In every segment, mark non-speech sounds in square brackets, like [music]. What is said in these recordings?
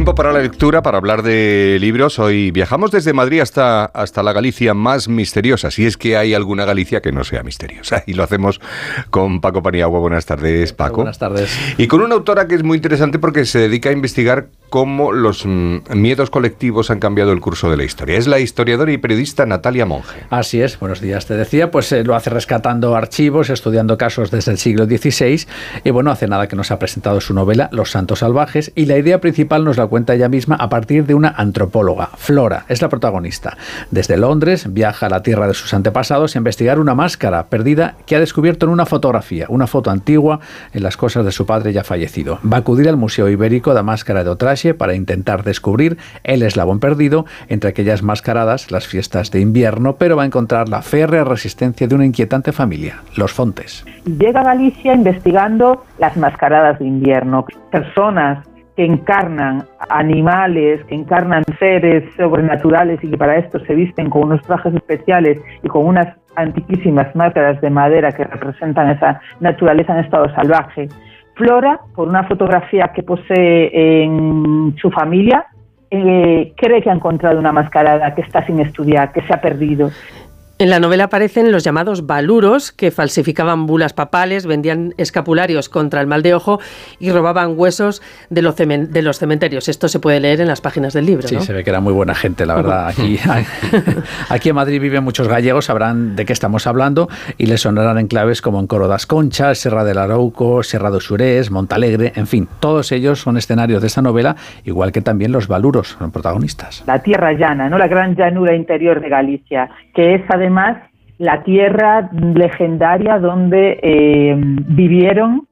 tiempo para la lectura, para hablar de libros. Hoy viajamos desde Madrid hasta, hasta la Galicia más misteriosa, si es que hay alguna Galicia que no sea misteriosa. Y lo hacemos con Paco Paniagua. Buenas tardes, Paco. Buenas tardes. Y con una autora que es muy interesante porque se dedica a investigar cómo los mm, miedos colectivos han cambiado el curso de la historia. Es la historiadora y periodista Natalia Monge. Así es, buenos días. Te decía, pues eh, lo hace rescatando archivos, estudiando casos desde el siglo XVI. Y bueno, hace nada que nos ha presentado su novela Los Santos Salvajes. Y la idea principal nos la cuenta ella misma a partir de una antropóloga. Flora es la protagonista. Desde Londres viaja a la tierra de sus antepasados a investigar una máscara perdida que ha descubierto en una fotografía, una foto antigua en las cosas de su padre ya fallecido. Va a acudir al Museo Ibérico de Máscara de Otrache para intentar descubrir el eslabón perdido entre aquellas mascaradas, las fiestas de invierno, pero va a encontrar la férrea resistencia de una inquietante familia, los Fontes. Llega Galicia investigando las mascaradas de invierno, personas que encarnan animales, que encarnan seres sobrenaturales y que para esto se visten con unos trajes especiales y con unas antiquísimas máscaras de madera que representan esa naturaleza en estado salvaje. Flora, por una fotografía que posee en su familia, eh, cree que ha encontrado una mascarada que está sin estudiar, que se ha perdido. En la novela aparecen los llamados baluros, que falsificaban bulas papales, vendían escapularios contra el mal de ojo y robaban huesos de los, de los cementerios. Esto se puede leer en las páginas del libro. Sí, se ve que era muy buena gente, la verdad. Aquí, [laughs] [laughs] aquí en Madrid viven muchos gallegos, sabrán de qué estamos hablando y les sonarán en claves como en Coro das Conchas, Serra del Arauco, Serra do Surés, Montalegre, en fin, todos ellos son escenarios de esta novela, igual que también los baluros, son protagonistas. La tierra llana, ¿no? la gran llanura interior de Galicia, que es además además la tierra legendaria donde eh, vivieron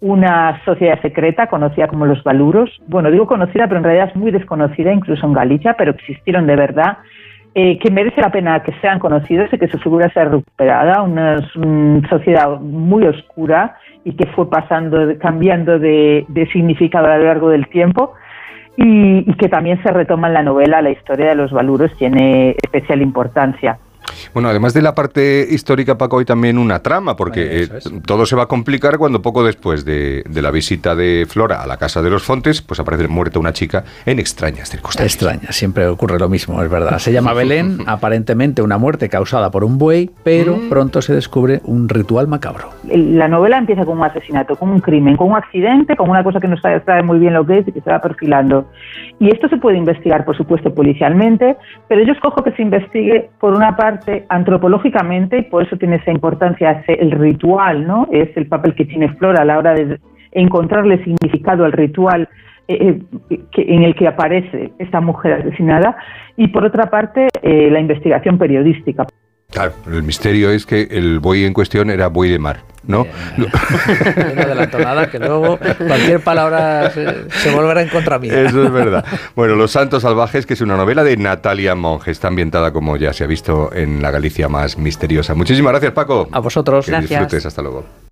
una sociedad secreta conocida como los Baluros. Bueno, digo conocida, pero en realidad es muy desconocida, incluso en Galicia, pero existieron de verdad, eh, que merece la pena que sean conocidos y que su figura sea recuperada. Una, sociedad muy oscura y que fue pasando, cambiando de, significado a lo largo del tiempo. Y, y que también se retoma en la novela, la historia de los Baluros tiene especial importancia. Bueno, además de la parte histórica, Paco, hay también una trama, porque eh, todo se va a complicar cuando poco después de, la visita de Flora a la casa de los Fontes, pues aparece muerta una chica en extrañas circunstancias. Extraña, siempre ocurre lo mismo, es verdad. Se llama Belén, [laughs] aparentemente una muerte causada por un buey, pero mm. pronto se descubre un ritual macabro. La novela empieza con un asesinato, con un crimen, con un accidente, con una cosa que no sabe muy bien lo que es y que se va perfilando. Y esto se puede investigar, por supuesto, policialmente, pero yo escojo que se investigue, por una parte, antropológicamente, y por eso tiene esa importancia el ritual, ¿no? Es el papel que tiene Flora a la hora de encontrarle significado al ritual eh, eh, en el que aparece esta mujer asesinada, y por otra parte, eh, la investigación periodística. Claro, el misterio es que el buey en cuestión era buey de mar, ¿no? no adelanto [laughs] nada, que luego cualquier palabra se, volverá en contra mía. Eso es verdad. Bueno, Los Santos Salvajes, que es una novela de Natalia Monge, está ambientada como ya se ha visto en la Galicia más misteriosa. Muchísimas gracias, Paco. A vosotros. Que gracias. disfrutes, hasta luego.